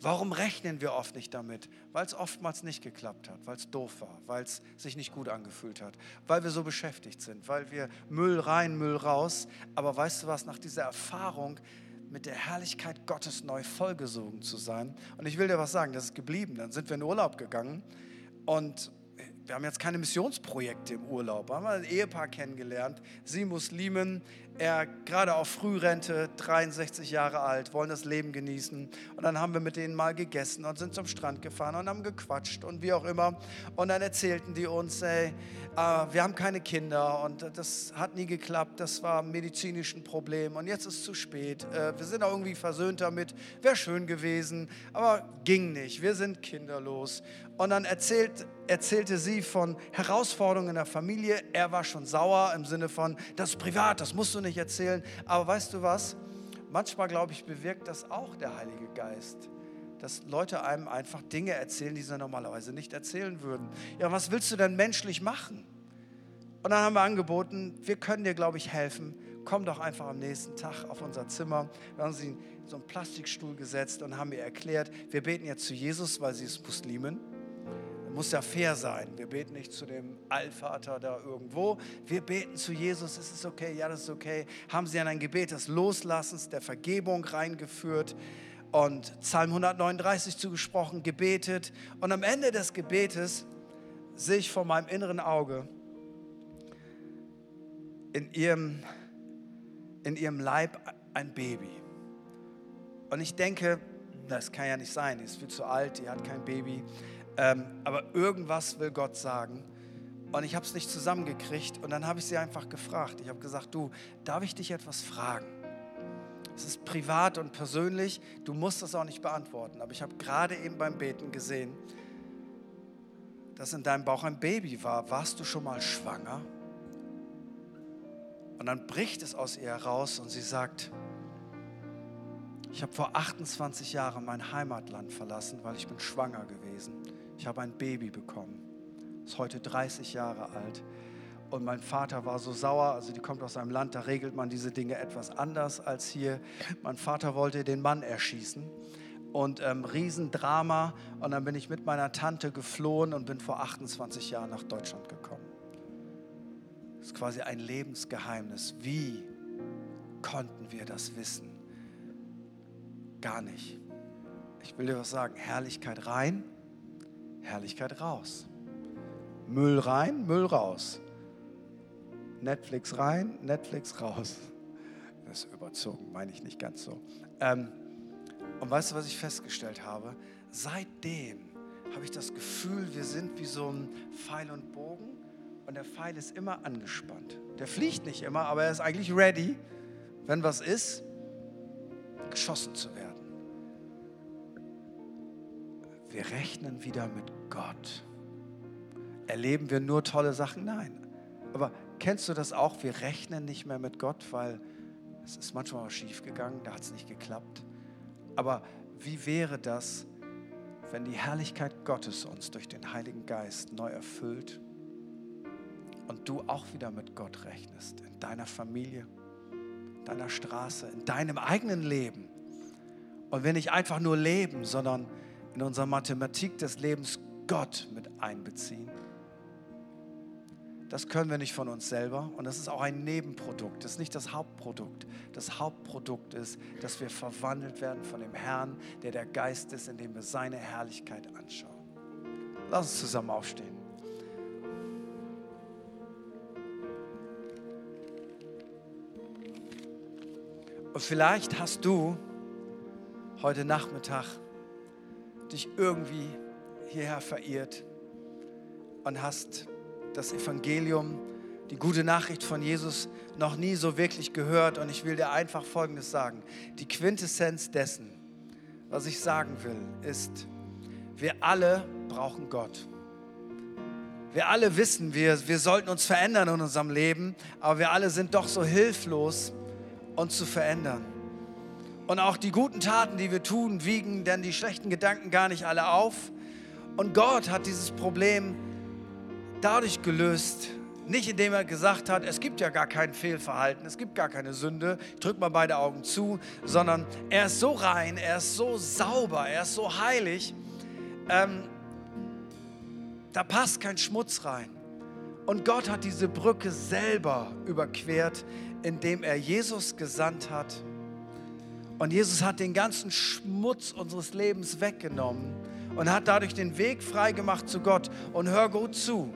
Warum rechnen wir oft nicht damit? Weil es oftmals nicht geklappt hat, weil es doof war, weil es sich nicht gut angefühlt hat, weil wir so beschäftigt sind, weil wir Müll rein, Müll raus. Aber weißt du was, nach dieser Erfahrung mit der Herrlichkeit Gottes neu vollgesogen zu sein. Und ich will dir was sagen, das ist geblieben. Dann sind wir in Urlaub gegangen und wir haben jetzt keine Missionsprojekte im Urlaub. Wir haben ein Ehepaar kennengelernt, sie Muslimen, er gerade auf Frührente, 63 Jahre alt, wollen das Leben genießen. Und dann haben wir mit denen mal gegessen und sind zum Strand gefahren und haben gequatscht und wie auch immer. Und dann erzählten die uns, ey, äh, wir haben keine Kinder und das hat nie geklappt, das war medizinisch ein Problem und jetzt ist es zu spät. Äh, wir sind auch irgendwie versöhnt damit, wäre schön gewesen, aber ging nicht, wir sind kinderlos. Und dann erzählt, erzählte sie von Herausforderungen in der Familie. Er war schon sauer im Sinne von, das ist privat, das musst du nicht erzählen. Aber weißt du was? Manchmal, glaube ich, bewirkt das auch der Heilige Geist dass Leute einem einfach Dinge erzählen, die sie normalerweise nicht erzählen würden. Ja, was willst du denn menschlich machen? Und dann haben wir angeboten, wir können dir, glaube ich, helfen. Komm doch einfach am nächsten Tag auf unser Zimmer. Wir haben sie in so einen Plastikstuhl gesetzt und haben ihr erklärt, wir beten jetzt zu Jesus, weil sie ist Muslimin muss ja fair sein. Wir beten nicht zu dem Allvater da irgendwo. Wir beten zu Jesus. Ist es okay? Ja, das ist okay. Haben sie an ein Gebet des Loslassens, der Vergebung reingeführt und Psalm 139 zugesprochen, gebetet. Und am Ende des Gebetes sehe ich vor meinem inneren Auge in ihrem, in ihrem Leib ein Baby. Und ich denke, das kann ja nicht sein, die ist viel zu alt, die hat kein Baby. Ähm, aber irgendwas will Gott sagen. Und ich habe es nicht zusammengekriegt. Und dann habe ich sie einfach gefragt. Ich habe gesagt, du, darf ich dich etwas fragen? Es ist privat und persönlich. Du musst das auch nicht beantworten. Aber ich habe gerade eben beim Beten gesehen, dass in deinem Bauch ein Baby war. Warst du schon mal schwanger? Und dann bricht es aus ihr heraus und sie sagt, ich habe vor 28 Jahren mein Heimatland verlassen, weil ich bin schwanger gewesen. Ich habe ein Baby bekommen, ist heute 30 Jahre alt. Und mein Vater war so sauer, also die kommt aus einem Land, da regelt man diese Dinge etwas anders als hier. Mein Vater wollte den Mann erschießen und ähm, Riesendrama. Und dann bin ich mit meiner Tante geflohen und bin vor 28 Jahren nach Deutschland gekommen. Das ist quasi ein Lebensgeheimnis. Wie konnten wir das wissen? Gar nicht. Ich will dir was sagen. Herrlichkeit rein, Herrlichkeit raus. Müll rein, Müll raus. Netflix rein, Netflix raus. Das ist überzogen, meine ich nicht ganz so. Ähm, und weißt du, was ich festgestellt habe? Seitdem habe ich das Gefühl, wir sind wie so ein Pfeil und Bogen und der Pfeil ist immer angespannt. Der fliegt nicht immer, aber er ist eigentlich ready, wenn was ist, geschossen zu werden. Wir rechnen wieder mit Gott. Erleben wir nur tolle Sachen? Nein. Aber Kennst du das auch? Wir rechnen nicht mehr mit Gott, weil es ist manchmal schief gegangen, da hat es nicht geklappt. Aber wie wäre das, wenn die Herrlichkeit Gottes uns durch den Heiligen Geist neu erfüllt und du auch wieder mit Gott rechnest, in deiner Familie, deiner Straße, in deinem eigenen Leben. Und wir nicht einfach nur leben, sondern in unserer Mathematik des Lebens Gott mit einbeziehen das können wir nicht von uns selber und das ist auch ein Nebenprodukt, das ist nicht das Hauptprodukt. Das Hauptprodukt ist, dass wir verwandelt werden von dem Herrn, der der Geist ist, indem wir seine Herrlichkeit anschauen. Lass uns zusammen aufstehen. Und vielleicht hast du heute Nachmittag dich irgendwie hierher verirrt und hast das Evangelium, die gute Nachricht von Jesus noch nie so wirklich gehört. Und ich will dir einfach Folgendes sagen. Die Quintessenz dessen, was ich sagen will, ist, wir alle brauchen Gott. Wir alle wissen, wir, wir sollten uns verändern in unserem Leben, aber wir alle sind doch so hilflos, uns zu verändern. Und auch die guten Taten, die wir tun, wiegen denn die schlechten Gedanken gar nicht alle auf. Und Gott hat dieses Problem dadurch gelöst, nicht indem er gesagt hat, es gibt ja gar kein Fehlverhalten, es gibt gar keine Sünde, ich drücke mal beide Augen zu, sondern er ist so rein, er ist so sauber, er ist so heilig, ähm, da passt kein Schmutz rein. Und Gott hat diese Brücke selber überquert, indem er Jesus gesandt hat. Und Jesus hat den ganzen Schmutz unseres Lebens weggenommen und hat dadurch den Weg freigemacht zu Gott. Und hör gut zu,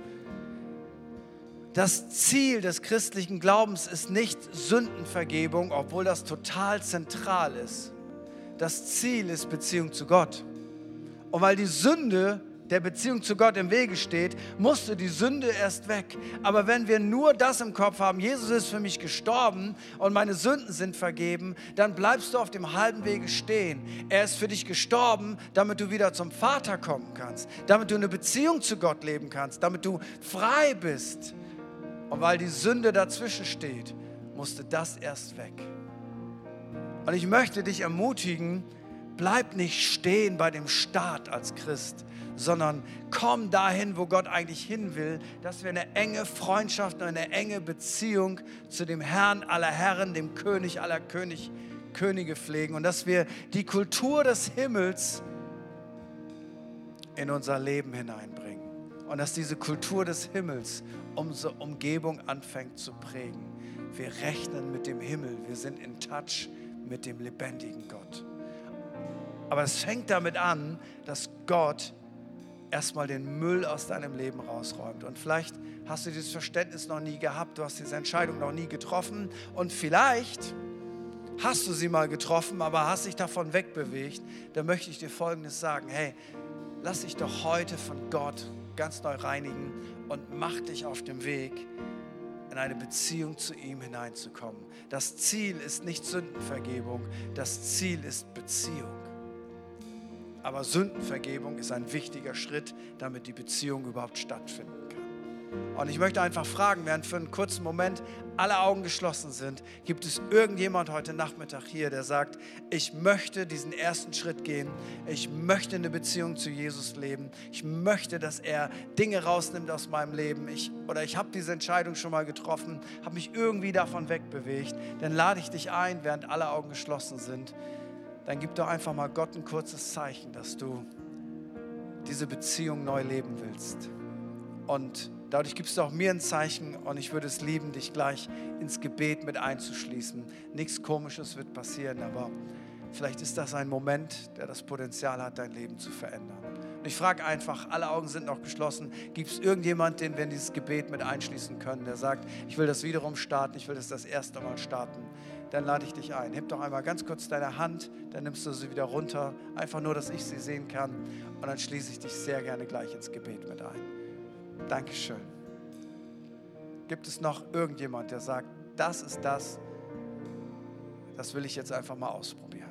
das Ziel des christlichen Glaubens ist nicht Sündenvergebung, obwohl das total zentral ist. Das Ziel ist Beziehung zu Gott. Und weil die Sünde der Beziehung zu Gott im Wege steht, musste die Sünde erst weg. Aber wenn wir nur das im Kopf haben, Jesus ist für mich gestorben und meine Sünden sind vergeben, dann bleibst du auf dem halben Wege stehen. Er ist für dich gestorben, damit du wieder zum Vater kommen kannst, damit du eine Beziehung zu Gott leben kannst, damit du frei bist. Und weil die Sünde dazwischen steht, musste das erst weg. Und ich möchte dich ermutigen, bleib nicht stehen bei dem Start als Christ, sondern komm dahin, wo Gott eigentlich hin will, dass wir eine enge Freundschaft und eine enge Beziehung zu dem Herrn aller Herren, dem König aller König, Könige pflegen und dass wir die Kultur des Himmels in unser Leben hineinbringen und dass diese Kultur des Himmels unsere Umgebung anfängt zu prägen. Wir rechnen mit dem Himmel, wir sind in Touch mit dem lebendigen Gott. Aber es fängt damit an, dass Gott erstmal den Müll aus deinem Leben rausräumt. Und vielleicht hast du dieses Verständnis noch nie gehabt, du hast diese Entscheidung noch nie getroffen und vielleicht hast du sie mal getroffen, aber hast dich davon wegbewegt. Da möchte ich dir Folgendes sagen, hey, lass dich doch heute von Gott ganz neu reinigen und mach dich auf dem Weg, in eine Beziehung zu ihm hineinzukommen. Das Ziel ist nicht Sündenvergebung, das Ziel ist Beziehung. Aber Sündenvergebung ist ein wichtiger Schritt, damit die Beziehung überhaupt stattfinden kann. Und ich möchte einfach fragen, während für einen kurzen Moment alle Augen geschlossen sind, gibt es irgendjemand heute Nachmittag hier, der sagt, ich möchte diesen ersten Schritt gehen, ich möchte eine Beziehung zu Jesus leben, ich möchte, dass er Dinge rausnimmt aus meinem Leben, ich, oder ich habe diese Entscheidung schon mal getroffen, habe mich irgendwie davon wegbewegt, dann lade ich dich ein, während alle Augen geschlossen sind, dann gib doch einfach mal Gott ein kurzes Zeichen, dass du diese Beziehung neu leben willst. Und dadurch gibst du auch mir ein Zeichen und ich würde es lieben, dich gleich ins Gebet mit einzuschließen. Nichts Komisches wird passieren, aber vielleicht ist das ein Moment, der das Potenzial hat, dein Leben zu verändern. Und ich frage einfach, alle Augen sind noch geschlossen. Gibt es irgendjemanden, den wir in dieses Gebet mit einschließen können, der sagt, ich will das wiederum starten, ich will das das erste Mal starten? Dann lade ich dich ein. Heb doch einmal ganz kurz deine Hand, dann nimmst du sie wieder runter. Einfach nur, dass ich sie sehen kann. Und dann schließe ich dich sehr gerne gleich ins Gebet mit ein. Dankeschön. Gibt es noch irgendjemand, der sagt, das ist das, das will ich jetzt einfach mal ausprobieren?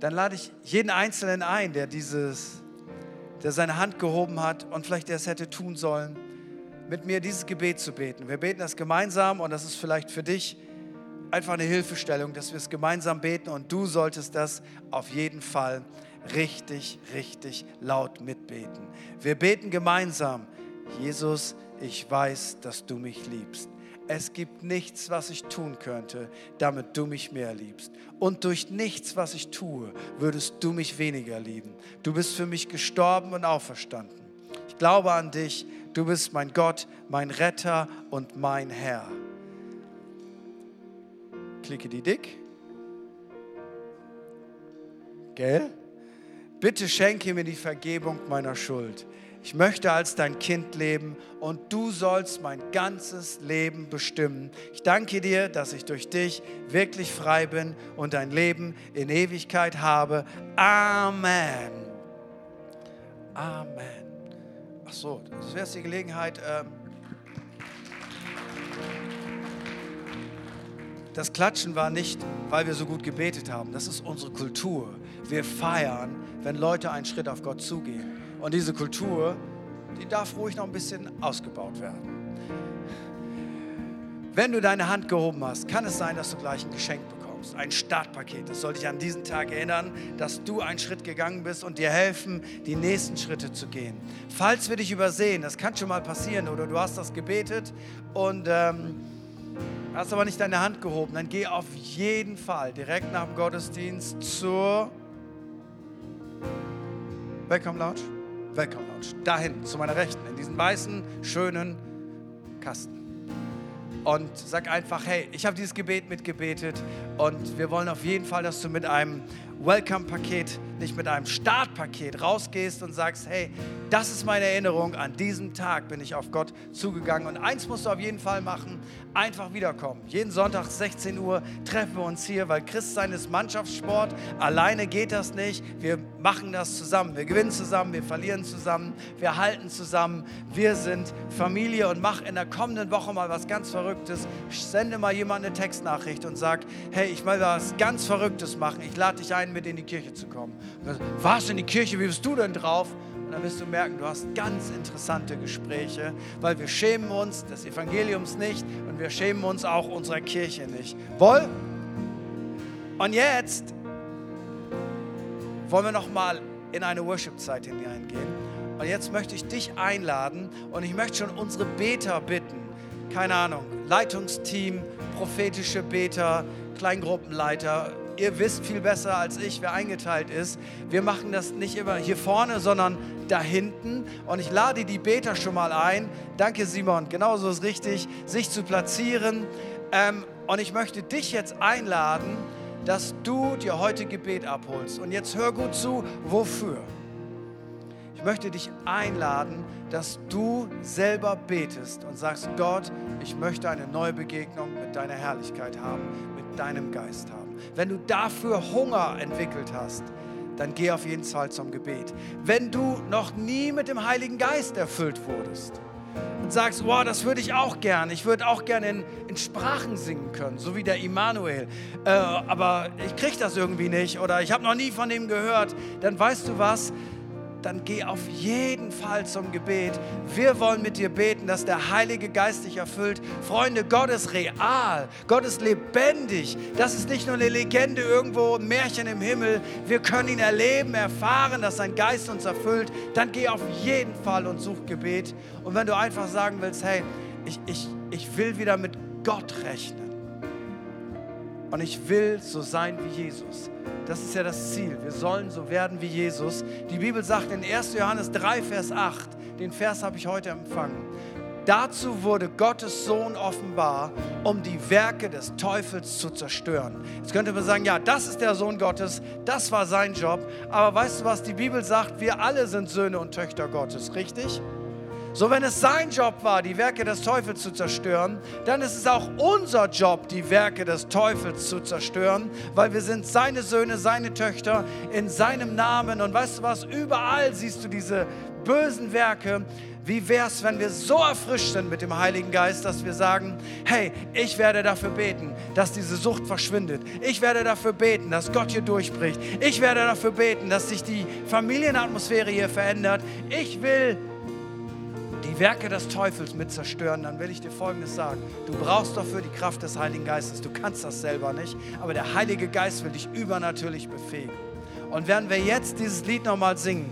Dann lade ich jeden Einzelnen ein, der dieses, der seine Hand gehoben hat und vielleicht der es hätte tun sollen, mit mir dieses Gebet zu beten. Wir beten das gemeinsam und das ist vielleicht für dich einfach eine Hilfestellung, dass wir es gemeinsam beten und du solltest das auf jeden Fall richtig, richtig laut mitbeten. Wir beten gemeinsam. Jesus, ich weiß, dass du mich liebst. Es gibt nichts, was ich tun könnte, damit du mich mehr liebst. Und durch nichts, was ich tue, würdest du mich weniger lieben. Du bist für mich gestorben und auferstanden. Ich glaube an dich. Du bist mein Gott, mein Retter und mein Herr. Klicke die dick. Gell? Bitte schenke mir die Vergebung meiner Schuld. Ich möchte als dein Kind leben und du sollst mein ganzes Leben bestimmen. Ich danke dir, dass ich durch dich wirklich frei bin und ein Leben in Ewigkeit habe. Amen. Amen. Ach so, das wäre jetzt die Gelegenheit. Ähm das Klatschen war nicht, weil wir so gut gebetet haben. Das ist unsere Kultur. Wir feiern, wenn Leute einen Schritt auf Gott zugehen. Und diese Kultur, die darf ruhig noch ein bisschen ausgebaut werden. Wenn du deine Hand gehoben hast, kann es sein, dass du gleich ein Geschenk bekommst, ein Startpaket. Das soll dich an diesen Tag erinnern, dass du einen Schritt gegangen bist und dir helfen, die nächsten Schritte zu gehen. Falls wir dich übersehen, das kann schon mal passieren, oder du hast das gebetet und ähm, hast aber nicht deine Hand gehoben, dann geh auf jeden Fall direkt nach dem Gottesdienst zur Welcome Lounge Welcome Lounge. Dahin, zu meiner Rechten, in diesen weißen, schönen Kasten. Und sag einfach, hey, ich habe dieses Gebet mitgebetet und wir wollen auf jeden Fall, dass du mit einem Welcome-Paket, nicht mit einem Startpaket rausgehst und sagst, hey, das ist meine Erinnerung, an diesem Tag bin ich auf Gott zugegangen. Und eins musst du auf jeden Fall machen, einfach wiederkommen. Jeden Sonntag 16 Uhr treffen wir uns hier, weil Christsein ist Mannschaftssport. Alleine geht das nicht. Wir machen das zusammen. Wir gewinnen zusammen, wir verlieren zusammen, wir halten zusammen. Wir sind Familie und mach in der kommenden Woche mal was ganz Verrücktes. Sende mal jemand eine Textnachricht und sag, hey, ich will was ganz Verrücktes machen. Ich lade dich ein, mit in die Kirche zu kommen. Was in die Kirche? Wie bist du denn drauf? Und dann wirst du merken, du hast ganz interessante Gespräche, weil wir schämen uns des Evangeliums nicht und wir schämen uns auch unserer Kirche nicht. Wohl? Und jetzt wollen wir noch mal in eine Worship-Zeit hineingehen. Und jetzt möchte ich dich einladen und ich möchte schon unsere Beter bitten. Keine Ahnung, Leitungsteam, prophetische Beter, Kleingruppenleiter, ihr wisst viel besser als ich, wer eingeteilt ist. Wir machen das nicht immer hier vorne, sondern da hinten. Und ich lade die Beter schon mal ein. Danke, Simon. Genauso ist richtig, sich zu platzieren. Ähm, und ich möchte dich jetzt einladen, dass du dir heute Gebet abholst. Und jetzt hör gut zu, wofür? Ich möchte dich einladen, dass du selber betest und sagst, Gott, ich möchte eine neue Begegnung mit deiner Herrlichkeit haben, deinem Geist haben. Wenn du dafür Hunger entwickelt hast, dann geh auf jeden Fall zum Gebet. Wenn du noch nie mit dem Heiligen Geist erfüllt wurdest und sagst, wow, das würde ich auch gern, ich würde auch gerne in, in, Sprachen singen können, so wie der Immanuel, äh, aber ich kriege das irgendwie nicht oder ich habe noch nie von dem gehört, dann weißt du was, dann geh auf jeden Fall zum Gebet. Wir wollen mit dir beten, dass der Heilige Geist dich erfüllt. Freunde, Gott ist real, Gott ist lebendig. Das ist nicht nur eine Legende irgendwo, ein Märchen im Himmel. Wir können ihn erleben, erfahren, dass sein Geist uns erfüllt. Dann geh auf jeden Fall und such Gebet. Und wenn du einfach sagen willst, hey, ich, ich, ich will wieder mit Gott rechnen. Und ich will so sein wie Jesus. Das ist ja das Ziel. Wir sollen so werden wie Jesus. Die Bibel sagt in 1. Johannes 3, Vers 8, den Vers habe ich heute empfangen. Dazu wurde Gottes Sohn offenbar, um die Werke des Teufels zu zerstören. Jetzt könnte man sagen, ja, das ist der Sohn Gottes, das war sein Job. Aber weißt du was, die Bibel sagt, wir alle sind Söhne und Töchter Gottes, richtig? So, wenn es sein Job war, die Werke des Teufels zu zerstören, dann ist es auch unser Job, die Werke des Teufels zu zerstören, weil wir sind seine Söhne, seine Töchter in seinem Namen. Und weißt du was, überall siehst du diese bösen Werke. Wie wäre es, wenn wir so erfrischt sind mit dem Heiligen Geist, dass wir sagen, hey, ich werde dafür beten, dass diese Sucht verschwindet. Ich werde dafür beten, dass Gott hier durchbricht. Ich werde dafür beten, dass sich die Familienatmosphäre hier verändert. Ich will die Werke des Teufels mit zerstören, dann will ich dir Folgendes sagen. Du brauchst dafür die Kraft des Heiligen Geistes. Du kannst das selber nicht, aber der Heilige Geist will dich übernatürlich befähigen. Und während wir jetzt dieses Lied nochmal singen,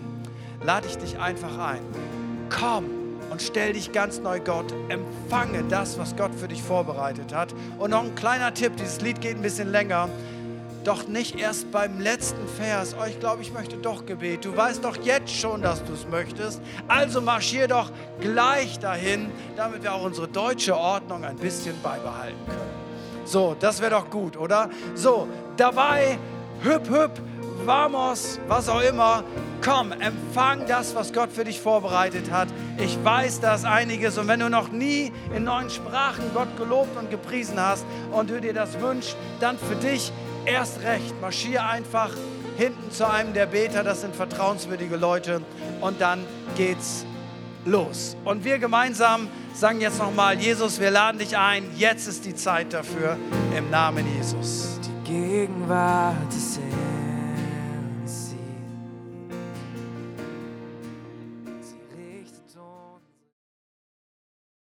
lade ich dich einfach ein. Komm und stell dich ganz neu Gott. Empfange das, was Gott für dich vorbereitet hat. Und noch ein kleiner Tipp, dieses Lied geht ein bisschen länger doch nicht erst beim letzten Vers. Oh, ich glaube, ich möchte doch Gebet. Du weißt doch jetzt schon, dass du es möchtest. Also marschier doch gleich dahin, damit wir auch unsere deutsche Ordnung ein bisschen beibehalten können. So, das wäre doch gut, oder? So, dabei, hüpp, hüpp, vamos, was auch immer. Komm, empfang das, was Gott für dich vorbereitet hat. Ich weiß, da ist einiges. Und wenn du noch nie in neuen Sprachen Gott gelobt und gepriesen hast und du dir das wünschst, dann für dich erst recht, marschier einfach hinten zu einem der Beter, das sind vertrauenswürdige Leute, und dann geht's los. Und wir gemeinsam sagen jetzt nochmal, Jesus, wir laden dich ein, jetzt ist die Zeit dafür, im Namen Jesus. Die Gegenwart ist er.